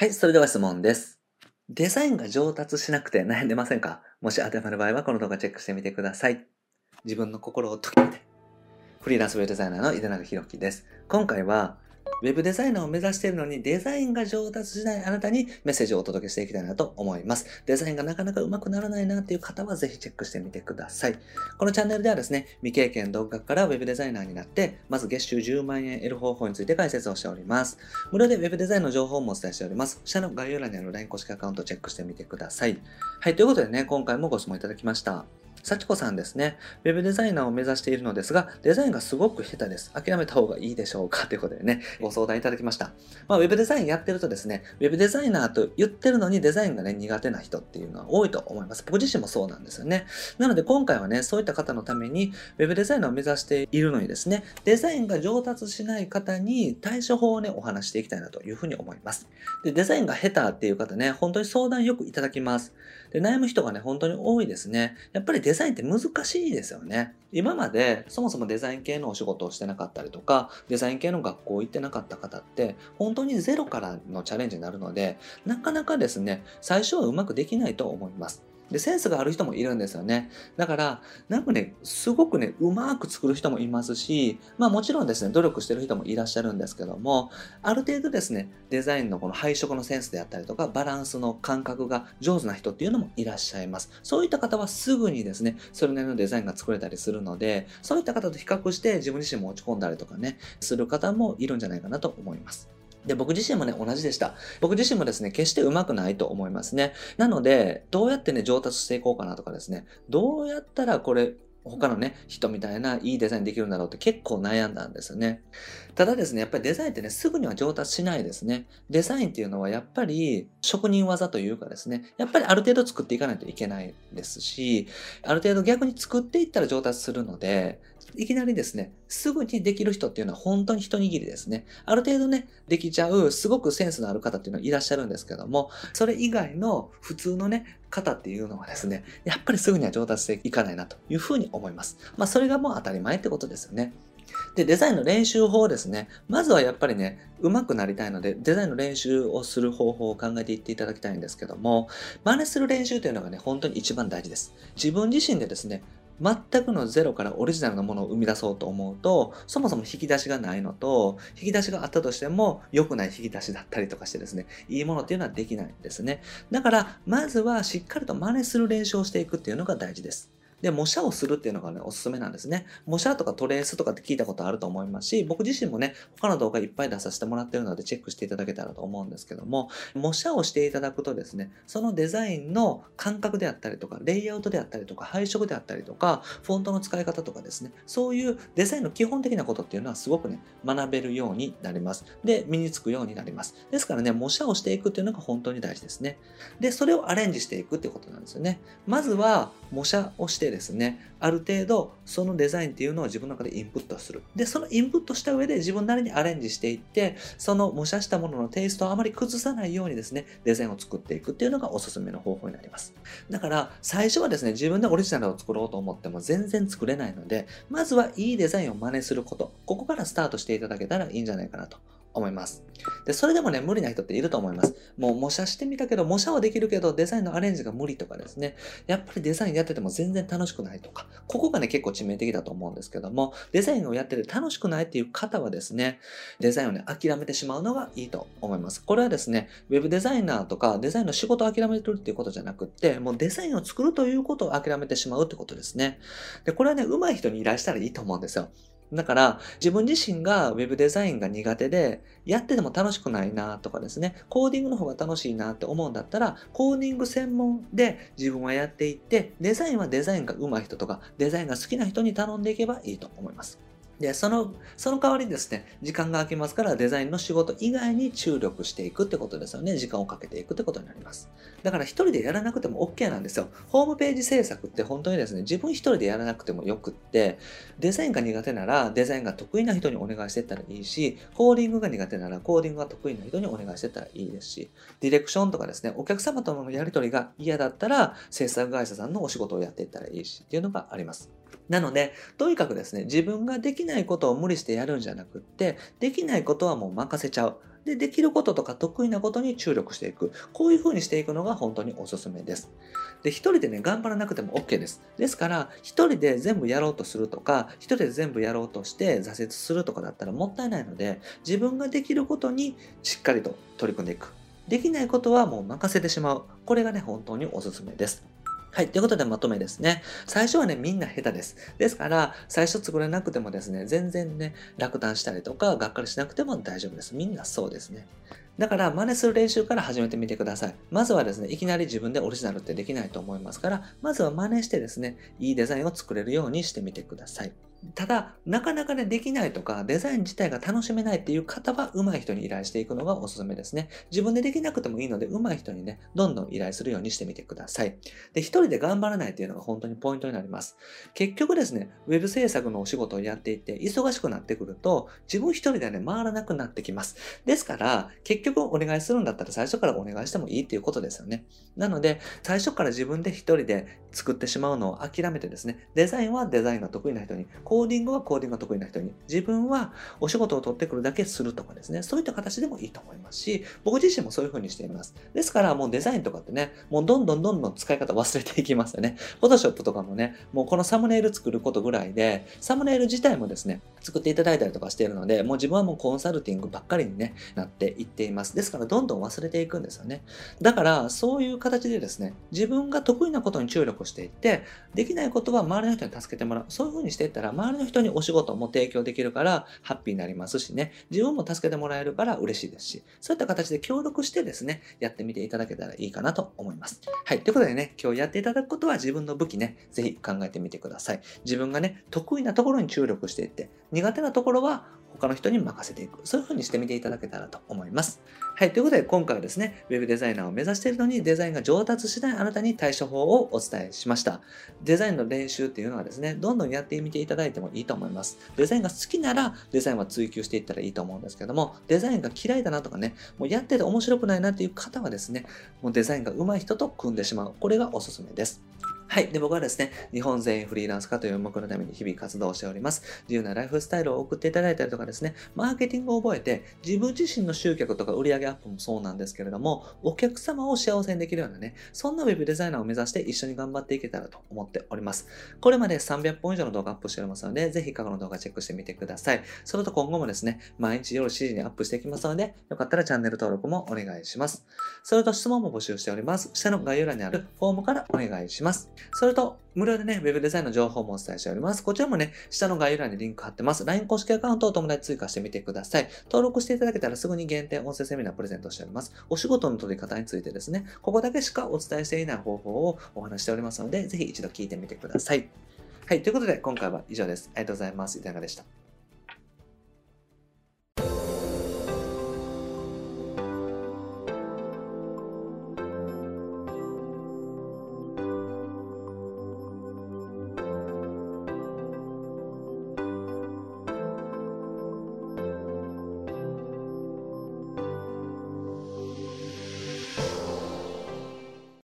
はい、それでは質問です。デザインが上達しなくて 悩んでませんか？もし当てはまる場合はこの動画チェックしてみてください。自分の心を解きめて。フリーランスウェブデザイナーの井出永弘樹です。今回は、ウェブデザイナーを目指しているのにデザインが上達しないあなたにメッセージをお届けしていきたいなと思います。デザインがなかなか上手くならないなっていう方はぜひチェックしてみてください。このチャンネルではですね、未経験独学からウェブデザイナーになって、まず月収10万円得る方法について解説をしております。無料でウェブデザインの情報もお伝えしております。下の概要欄にある LINE 公式アカウントをチェックしてみてください。はい、ということでね、今回もご質問いただきました。幸子さんですね。ウェブデザイナーを目指しているのですが、デザインがすごく下手です。諦めた方がいいでしょうかということでね、ご相談いただきました。まあ、ウェブデザインやってるとですね、ウェブデザイナーと言ってるのにデザインがね、苦手な人っていうのは多いと思います。僕自身もそうなんですよね。なので今回はね、そういった方のために、ウェブデザイナーを目指しているのにですね、デザインが上達しない方に対処法をね、お話していきたいなというふうに思います。で、デザインが下手っていう方ね、本当に相談よくいただきます。で、悩む人がね、本当に多いですね。やっぱりデザインって難しいですよね。今までそもそもデザイン系のお仕事をしてなかったりとか、デザイン系の学校行ってなかった方って、本当にゼロからのチャレンジになるので、なかなかですね、最初はうまくできないと思います。で、センスがある人もいるんですよね。だから、なんかね、すごくね、うまく作る人もいますし、まあもちろんですね、努力してる人もいらっしゃるんですけども、ある程度ですね、デザインのこの配色のセンスであったりとか、バランスの感覚が上手な人っていうのもいらっしゃいます。そういった方はすぐにですね、それなりのデザインが作れたりするので、そういった方と比較して自分自身も落ち込んだりとかね、する方もいるんじゃないかなと思います。で、僕自身もね、同じでした。僕自身もですね、決して上手くないと思いますね。なので、どうやってね、上達していこうかなとかですね、どうやったらこれ、他のね、人みたいないいデザインできるんだろうって結構悩んだんですよね。ただですね、やっぱりデザインってね、すぐには上達しないですね。デザインっていうのはやっぱり職人技というかですね、やっぱりある程度作っていかないといけないですし、ある程度逆に作っていったら上達するので、いきなりですね、すぐにできる人っていうのは本当に一握りですね。ある程度ね、できちゃう、すごくセンスのある方っていうのはいらっしゃるんですけども、それ以外の普通のね、方っていうのはですね、やっぱりすぐには上達していかないなというふうに思います。まあ、それがもう当たり前ってことですよね。で、デザインの練習法ですね。まずはやっぱりね、上手くなりたいので、デザインの練習をする方法を考えていっていただきたいんですけども、真似する練習というのがね、本当に一番大事です。自分自身でですね、全くのゼロからオリジナルなものを生み出そうと思うと、そもそも引き出しがないのと、引き出しがあったとしても、良くない引き出しだったりとかしてですね、いいものっていうのはできないんですね。だから、まずはしっかりと真似する練習をしていくっていうのが大事です。で、模写をするっていうのがね、おすすめなんですね。模写とかトレースとかって聞いたことあると思いますし、僕自身もね、他の動画いっぱい出させてもらってるのでチェックしていただけたらと思うんですけども、模写をしていただくとですね、そのデザインの感覚であったりとか、レイアウトであったりとか、配色であったりとか、フォントの使い方とかですね、そういうデザインの基本的なことっていうのはすごくね、学べるようになります。で、身につくようになります。ですからね、模写をしていくっていうのが本当に大事ですね。で、それをアレンジしていくってことなんですよね。まずは模写をしてですね、ある程度そのデザインっていうのを自分の中でインプットする。で、そのインプットした上で自分なりにアレンジしていって、その模写したもののテイストをあまり崩さないようにですね、デザインを作っていくっていうのがおすすめの方法になります。だから、最初はですね、自分でオリジナルを作ろうと思っても全然作れないので、まずはいいデザインを真似すること、ここからスタートしていただけたらいいんじゃないかなと思います。で、それでもね、無理な人っていると思います。もう模写してみたけど、模写はできるけど、デザインのアレンジが無理とかですね。やっぱりデザインやってても全然楽しくないとか、ここがね、結構致命的だと思うんですけども、デザインをやってて楽しくないっていう方はですね、デザインをね、諦めてしまうのがいいと思います。これはですね、ウェブデザイナーとかデザインの仕事を諦めてるっていうことじゃなくって、もうデザインを作るということを諦めてしまうってことですね。で、これはね、上手い人に依頼したらいいと思うんですよ。だから、自分自身が Web デザインが苦手で、やってても楽しくないなとかですね、コーディングの方が楽しいなって思うんだったら、コーディング専門で自分はやっていって、デザインはデザインが上手い人とか、デザインが好きな人に頼んでいけばいいと思います。で、その、その代わりにですね、時間が空きますから、デザインの仕事以外に注力していくってことですよね。時間をかけていくってことになります。だから一人でやらなくても OK なんですよ。ホームページ制作って本当にですね、自分一人でやらなくてもよくって、デザインが苦手なら、デザインが得意な人にお願いしていったらいいし、コーディングが苦手なら、コーディングが得意な人にお願いしていったらいいですし、ディレクションとかですね、お客様とのやり取りが嫌だったら、制作会社さんのお仕事をやっていったらいいし、っていうのがあります。なので、とにかくですね、自分ができないことを無理してやるんじゃなくって、できないことはもう任せちゃう。で、できることとか得意なことに注力していく。こういう風にしていくのが本当におすすめです。で、一人でね、頑張らなくても OK です。ですから、一人で全部やろうとするとか、一人で全部やろうとして挫折するとかだったらもったいないので、自分ができることにしっかりと取り組んでいく。できないことはもう任せてしまう。これがね、本当におすすめです。はい。ということでまとめですね。最初はね、みんな下手です。ですから、最初作れなくてもですね、全然ね、落胆したりとか、がっかりしなくても大丈夫です。みんなそうですね。だから、真似する練習から始めてみてください。まずはですね、いきなり自分でオリジナルってできないと思いますから、まずは真似してですね、いいデザインを作れるようにしてみてください。ただ、なかなかね、できないとか、デザイン自体が楽しめないっていう方は、上手い人に依頼していくのがおすすめですね。自分でできなくてもいいので、上手い人にね、どんどん依頼するようにしてみてください。で、一人で頑張らないっていうのが本当にポイントになります。結局ですね、ウェブ制作のお仕事をやっていて、忙しくなってくると、自分一人でね、回らなくなってきます。ですから、結局お願いするんだったら最初からお願いしてもいいっていうことですよね。なので、最初から自分で一人で作ってしまうのを諦めてですね、デザインはデザインが得意な人に、コーディングはコーディングが得意な人に、自分はお仕事を取ってくるだけするとかですね、そういった形でもいいと思いますし、僕自身もそういう風にしています。ですから、もうデザインとかってね、もうどんどんどんどん使い方忘れていきますよね。フォトショップとかもね、もうこのサムネイル作ることぐらいで、サムネイル自体もですね、作っていただいたりとかしているので、もう自分はもうコンサルティングばっかりに、ね、なっていっています。ですから、どんどん忘れていくんですよね。だから、そういう形でですね、自分が得意なことに注力していって、できないことは周りの人に助けてもらう。そういう風にしていったら、周りの人にお仕事も提供できるから、ハッピーになりますしね、自分も助けてもらえるから嬉しいですし、そういった形で協力してですね、やってみていただけたらいいかなと思います。はい。ということでね、今日やっていただくことは自分の武器ね、ぜひ考えてみてください。自分がね、得意なところに注力していって、苦手なところは他の人に任せていく。そういう風にしてみていただけたらと思います。はい。ということで、今回はですね、ウェブデザイナーを目指しているのに、デザインが上達しないあなたに対処法をお伝えしました。デザインの練習っていうのはですね、どんどんやってみていただいてもいいと思います。デザインが好きなら、デザインは追求していったらいいと思うんですけども、デザインが嫌いだなとかね、もうやってて面白くないなっていう方はですね、もうデザインが上手い人と組んでしまう。これがおすすめです。はい。で、僕はですね、日本全員フリーランス化という目のために日々活動しております。自由なライフスタイルを送っていただいたりとかですね、マーケティングを覚えて、自分自身の集客とか売上アップもそうなんですけれども、お客様を幸せにできるようなね、そんな web デザイナーを目指して一緒に頑張っていけたらと思っております。これまで300本以上の動画アップしておりますので、ぜひ過去の動画チェックしてみてください。それと今後もですね、毎日夜7時にアップしていきますので、よかったらチャンネル登録もお願いします。それと質問も募集しております。下の概要欄にあるフォームからお願いします。それと、無料でね、Web デザインの情報もお伝えしております。こちらもね、下の概要欄にリンク貼ってます。LINE 公式アカウントを友達追加してみてください。登録していただけたらすぐに限定音声セミナープレゼントしております。お仕事の取り方についてですね、ここだけしかお伝えしていない方法をお話しておりますので、ぜひ一度聞いてみてください。はい、ということで今回は以上です。ありがとうございます。いかがでした？